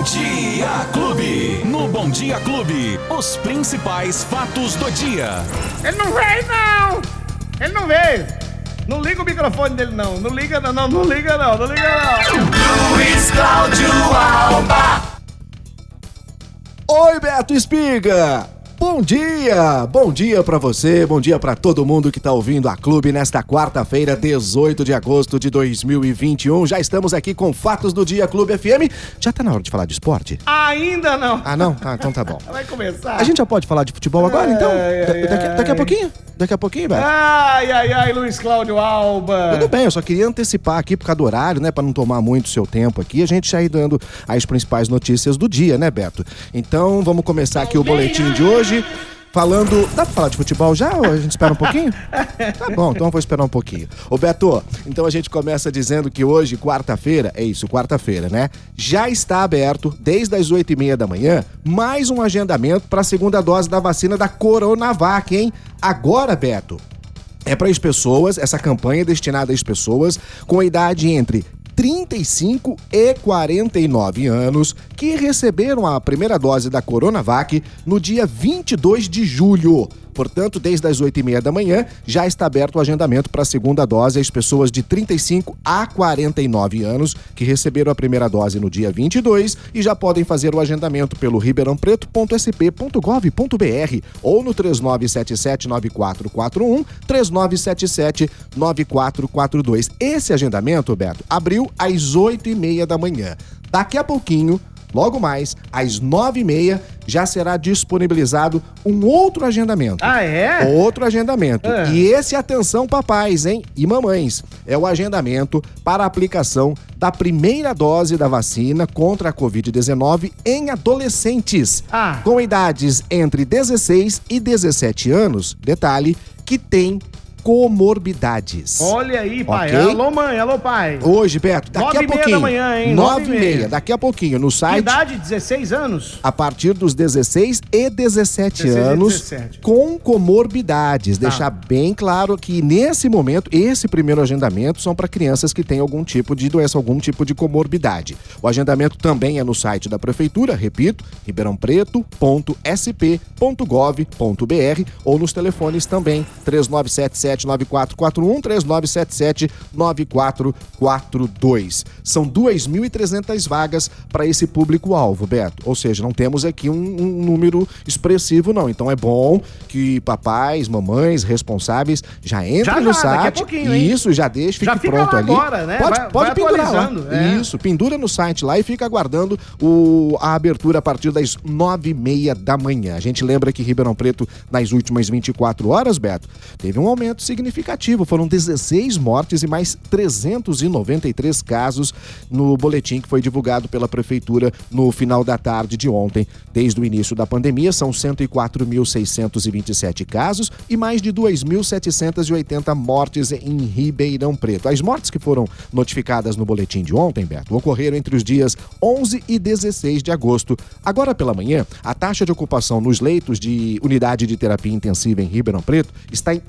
Bom Dia Clube. No Bom Dia Clube, os principais fatos do dia. Ele não veio, não! Ele não veio! Não liga o microfone dele, não. Não liga, não, não, não liga, não, não liga, não. Luiz Cláudio Alba. Oi, Beto Espiga! Bom dia! Bom dia pra você, bom dia pra todo mundo que tá ouvindo a Clube nesta quarta-feira, 18 de agosto de 2021. Já estamos aqui com Fatos do Dia Clube FM. Já tá na hora de falar de esporte? Ainda não. Ah, não? Ah, então tá bom. Vai começar. A gente já pode falar de futebol agora, então? Ai, Da- ai, daqui, ai. daqui a pouquinho? Daqui a pouquinho, Beto? Ai, ai, ai, Luiz Cláudio Alba. Tudo bem, eu só queria antecipar aqui por causa do horário, né? Pra não tomar muito seu tempo aqui, a gente já ir dando as principais notícias do dia, né, Beto? Então, vamos começar aqui o boletim de hoje. Falando. Dá pra falar de futebol já ou a gente espera um pouquinho? Tá bom, então eu vou esperar um pouquinho. Ô Beto, então a gente começa dizendo que hoje, quarta-feira, é isso, quarta-feira, né? Já está aberto, desde as oito e meia da manhã, mais um agendamento para a segunda dose da vacina da Coronavac, hein? Agora, Beto, é para as pessoas, essa campanha é destinada às pessoas com a idade entre 35 e 49 anos que receberam a primeira dose da Coronavac no dia 22 de julho. Portanto, desde as 8 e meia da manhã, já está aberto o agendamento para a segunda dose às pessoas de 35 a 49 anos que receberam a primeira dose no dia 22 e já podem fazer o agendamento pelo ribeirãopreto.sp.gov.br ou no 3977-9441, 3977-9442. Esse agendamento, Beto, abriu às 8 e meia da manhã. Daqui a pouquinho, logo mais, às 9 e meia, já será disponibilizado um outro agendamento. Ah, é? Outro agendamento. É. E esse, atenção, papais, hein? E mamães. É o agendamento para a aplicação da primeira dose da vacina contra a Covid-19 em adolescentes. Ah. Com idades entre 16 e 17 anos, detalhe, que tem comorbidades. Olha aí, pai. Ok. Alô, mãe, alô, pai. Hoje, Beto, daqui Nove a e meia pouquinho. da manhã, hein? Nove Nove e e meia. meia. Daqui a pouquinho, no site idade? 16 anos? a partir dos 16 e 17 16 e anos 17. com comorbidades. Tá. Deixar bem claro que nesse momento, esse primeiro agendamento são para crianças que têm algum tipo de doença, algum tipo de comorbidade. O agendamento também é no site da prefeitura, repito, ribeirãopreto.sp.gov.br ou nos telefones também 3977-9441, 3977-9442. São 2.300 vagas para esse público-alvo, Beto. Ou seja, não temos aqui um, um número expressivo, não. Então é bom que papais, mamães, responsáveis já entrem Já, no já, a site. Isso, já deixa, fique Já fica pronto ali. agora, né? Pode, Vai- pode vai pendurar lá. é. Isso, pendura no site lá e fica aguardando o, a abertura a partir das nove e meia da manhã. A gente lembra que Ribeirão Preto, nas últimas 24 horas, Beto, teve um aumento significativo. Foram 16 mortes e mais 393 casos no boletim que foi divulgado pela Prefeitura no final da tarde de ontem. Desde o início da pandemia, são 104.627 casos e mais de 2.780 mortes em Ribeirão Preto. As mortes que foram notificadas no boletim de ontem, Beto, ocorreram entre os dias 11 e 16 de agosto. Agora pela manhã, a taxa de ocupação nos leitos de unidade de terapia intensiva em Ribeirão Preto está em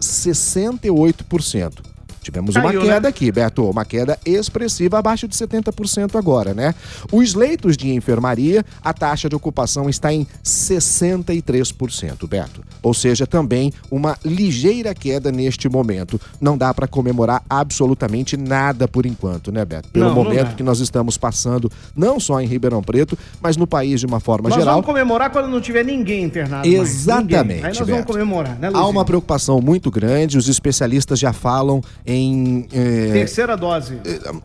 68%. Tivemos uma Caiu, queda né? aqui, Beto, uma queda expressiva, abaixo de 70% agora, né? Os leitos de enfermaria, a taxa de ocupação está em 63%, Beto. Ou seja, também uma ligeira queda neste momento. Não dá para comemorar absolutamente nada por enquanto, né, Beto? Pelo Não, não momento dá. que nós estamos passando, não só em Ribeirão Preto, mas no país de uma forma Nós geral. vamos comemorar quando não tiver ninguém internado mais. Exatamente, Ninguém. Aí nós vamos Beto. comemorar, né, Há Luizinho? uma preocupação muito grande, os especialistas já falam em. eh, Terceira dose.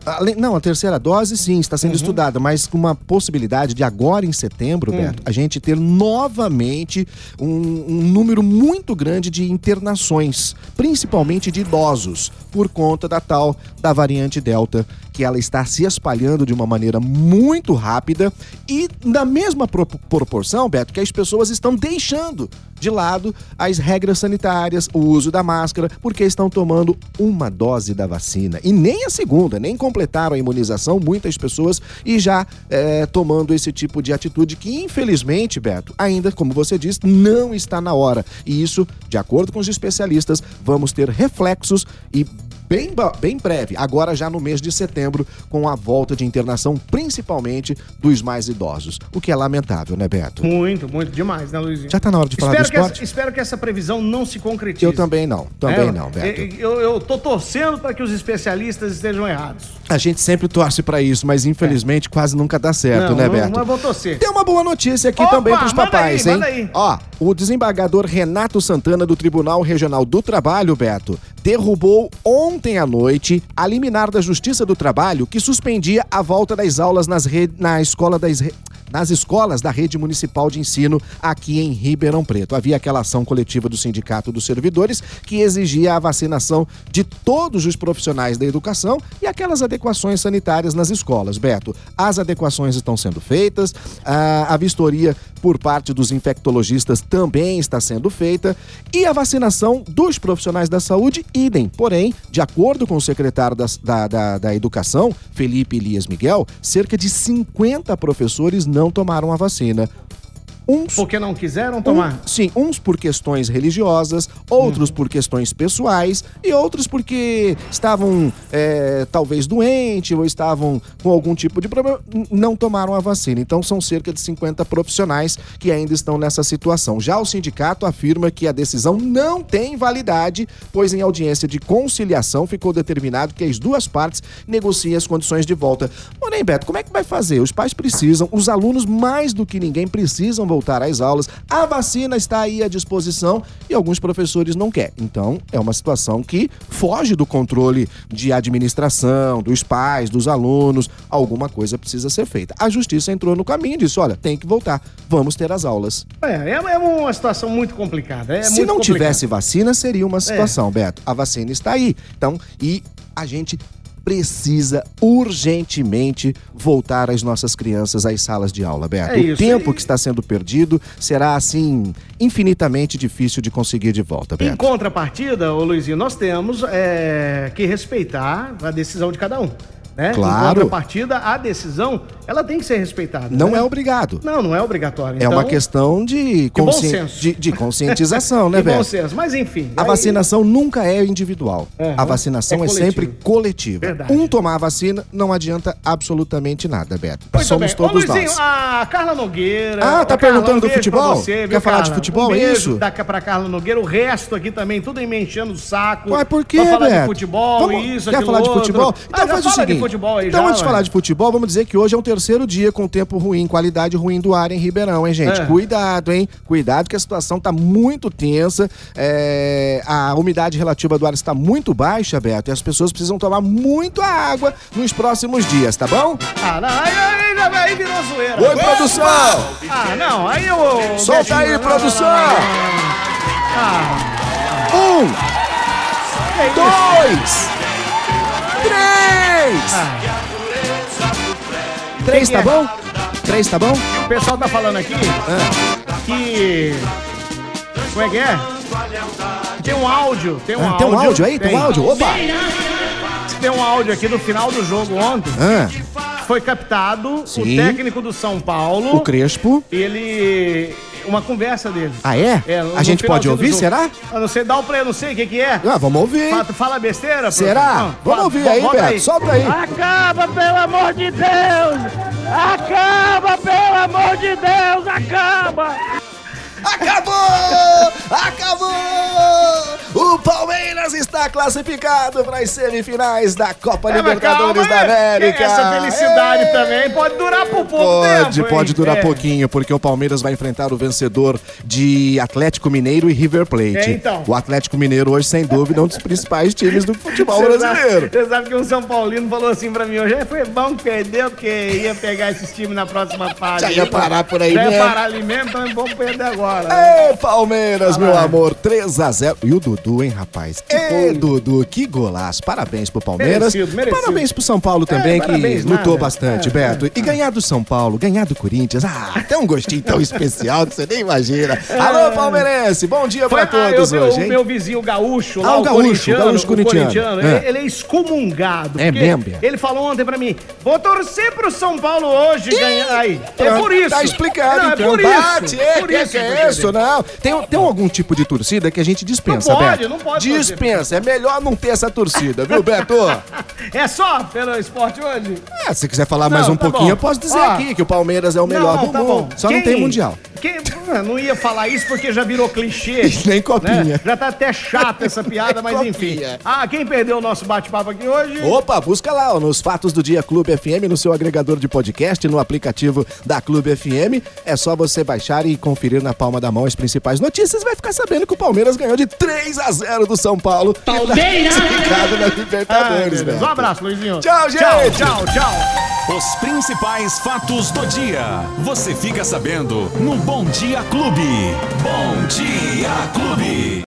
Além- Não, a terceira dose sim está Uhum. sendo estudada, mas com uma possibilidade de agora em setembro, Hum. Beto, a gente ter novamente um, um número muito grande de internações, principalmente de idosos, por conta da tal da variante Delta, que ela está se espalhando de uma maneira muito rápida e na mesma pro- proporção, Beto, que as pessoas estão deixando de lado as regras sanitárias, o uso da máscara, porque estão tomando uma dose da vacina. E nem a segunda, nem completaram a imunização, muitas pessoas, e já é, tomando esse tipo de atitude que, infelizmente, Beto, ainda, como você disse, não está na hora. E isso, de acordo com os especialistas, vamos ter reflexos e bem, bem breve, agora já no mês de setembro, com a volta de internação, principalmente dos mais idosos. O que é lamentável, né, Beto? Muito, muito demais, né, Luizinho? Já tá na hora de falar espero do que, esporte? essa, espero que essa previsão não se concretize. Eu também não, também É, não, Beto. Eu, eu tô torcendo para que os especialistas estejam errados. A gente sempre torce pra isso, mas infelizmente quase nunca dá certo, não, né, não, Beto? mas vou torcer. Tem uma boa notícia aqui Opa, também pros papais, aí, hein? Ó, o desembargador Renato Santana do Tribunal Regional do Trabalho, Beto, derrubou ontem à noite a liminar da Justiça do Trabalho que suspendia a volta das aulas nas re... na escola das re- nas escolas da rede municipal de ensino aqui em Ribeirão Preto. Havia aquela ação coletiva do Sindicato dos Servidores que exigia a vacinação de todos os profissionais da educação e aquelas adequações sanitárias nas escolas. Beto, as adequações estão sendo feitas, a, a vistoria por parte dos infectologistas também está sendo feita e a vacinação dos profissionais da saúde, idem. Porém, de acordo com o secretário das- da, da, da Educação, Felipe Elias Miguel, cerca de 50 professores não tomaram a vacina. Uns Porque não quiseram tomar. um- sim, uns por questões religiosas, outros por questões pessoais e outros porque estavam é, talvez doentes ou estavam com algum tipo de problema, não tomaram a vacina. Então são cerca de 50 profissionais que ainda estão nessa situação. Já o sindicato afirma que a decisão não tem validade, pois em audiência de conciliação ficou determinado que as duas partes negociem as condições de volta. Porém, Beto, como é que vai fazer? Os pais precisam, os alunos mais do que ninguém precisam voltar às aulas. A vacina está aí à disposição e alguns professores não querem. Então, é uma situação que foge do controle de administração, dos pais, dos alunos. Alguma coisa precisa ser feita. A justiça entrou no caminho e disse: olha, tem que voltar, vamos ter as aulas. É, é, é uma situação muito complicada. é Se muito não complicado. tivesse vacina, seria uma situação, Beto. A vacina está aí. Então, e a gente precisa urgentemente voltar as nossas crianças às salas de aula, Beto. É o tempo que está sendo perdido será, assim, infinitamente difícil de conseguir de volta, Em Beto. contrapartida, ô Luizinho, nós temos é, que respeitar a decisão de cada um. Né? Claro. Em contrapartida, a decisão, ela tem que ser respeitada. Não né? é obrigado. Não, não é obrigatório. É Então, uma questão de, consci- de, de conscientização, né, de bom senso. Mas enfim. A aí- vacinação nunca é individual. Aham. A vacinação É é, sempre coletiva. Verdade. Um tomar a vacina não adianta absolutamente nada, Beto. Muito Somos bem. todos Ô, Luizinho, nós. a Carla Nogueira. Ah, tá Carla, perguntando um do futebol? Você, Quer falar de futebol, um é isso? Da, pra Carla Nogueira, o resto aqui também, tudo me enchendo o saco. Ué, por quê, Pra falar Beto? de futebol, Vamos- isso, Quer falar de futebol? Ah, Então já faz o seguinte. Futebol aí então, já, antes de falar de futebol, vamos dizer que hoje é o terceiro dia com tempo ruim, qualidade ruim do ar em Ribeirão, hein, gente? É. Cuidado, hein? Cuidado que a situação tá muito tensa. é, A umidade relativa do ar está muito baixa, Beto, e as pessoas precisam tomar muito água nos próximos dias, tá bom? Ah, não, aí, aí, aí virou zoeira. Oi, produção! Ah, não, aí eu... Solta aí, não, produção! não, não. Ah, Um, dois, três! Três tá bom? Três tá bom? o pessoal tá falando aqui Ah. que... Como é que é? Tem um áudio, tem um Ah, áudio. tem um áudio aí? Tem um áudio? Opa! Tem um áudio aqui no final do jogo ontem. Ah, Foi captado Sim. o técnico do São Paulo. o Crespo. Ele. Uma conversa dele. Ah, é? É, no a gente pode ouvir, jogo. será? Eu não sei, dá o play, eu não sei o que que é. Ah, vamos ouvir. Fala, tu fala besteira? Será? Não, Vamos fala- ouvir aí, Beto. Solta aí. Acaba, pelo amor de Deus! Acaba, pelo amor de Deus! Acaba! Acabou! Acabou! O Palmeiras está classificado para as semifinais da Copa É, Libertadores calma, da América. Essa felicidade É. também pode durar por pouco Pode, tempo. pode hein? durar É. pouquinho, porque o Palmeiras vai enfrentar o vencedor de Atlético Mineiro e River Plate. É, então. O Atlético Mineiro hoje, sem dúvida, é um dos principais times do futebol Você sabe- brasileiro. Você sabe que um São Paulino falou assim pra mim hoje, "É, foi bom que perdeu, porque ia pegar esses times na próxima fase. Já ia parar por aí Já ia mesmo. parar ali mesmo, então é bom perder agora. Ê, Palmeiras, meu lá. amor, 3x0. E o Dudu, hein, rapaz? Ê, Dudu, que golaço. Parabéns pro Palmeiras. Merecido, merecido. Parabéns pro São Paulo também, É, que parabéns, lutou nada. bastante, É, Beto. E ganhar do São Paulo, ganhar do Corinthians. Ah, tem um gostinho tão especial que você nem imagina. Alô, palmeirense, bom dia pra É. Foi, ah, todos eu hoje, o meu vizinho gaúcho Ah, lá, o o, gaúcho, corintiano, o gaúcho o corintiano. ele, É. ele é excomungado. É mesmo? Ele falou ontem pra mim, vou torcer pro São Paulo hoje ganhar. Aí, é por isso. Tá explicado, Não, então. É por isso. Bate, é, por que, isso, que é? Não. Tem, tem algum tipo de torcida que a gente Não dispensa, pode, Beto? não pode. Dispensa, é melhor não ter essa torcida, viu, Beto? É só pelo esporte hoje? É, se quiser falar mais Não, um tá pouquinho, bom. eu posso dizer Ó. aqui que o Palmeiras é o melhor do tá mundo. Só não Quem- tem Mundial. Quem, Ah, não ia falar isso porque já virou clichê. Nem copinha. né? Já tá até chata essa piada, mas Nem enfim. copinha. Ah, quem perdeu o nosso bate-papo aqui hoje? Opa, busca lá ó, nos Fatos do Dia Clube FM, no seu agregador de podcast, no aplicativo da Clube FM. É só você baixar e conferir na palma da mão as principais notícias. Vai ficar sabendo que o Palmeiras ganhou de 3 a 0 do São Paulo. Palmeiras! Classificado na Libertadores. Beto. Um abraço, Luizinho. Tchau, gente. Tchau, tchau, tchau. Os principais fatos do dia. Você fica sabendo no Bom Dia Clube. Bom Dia Clube.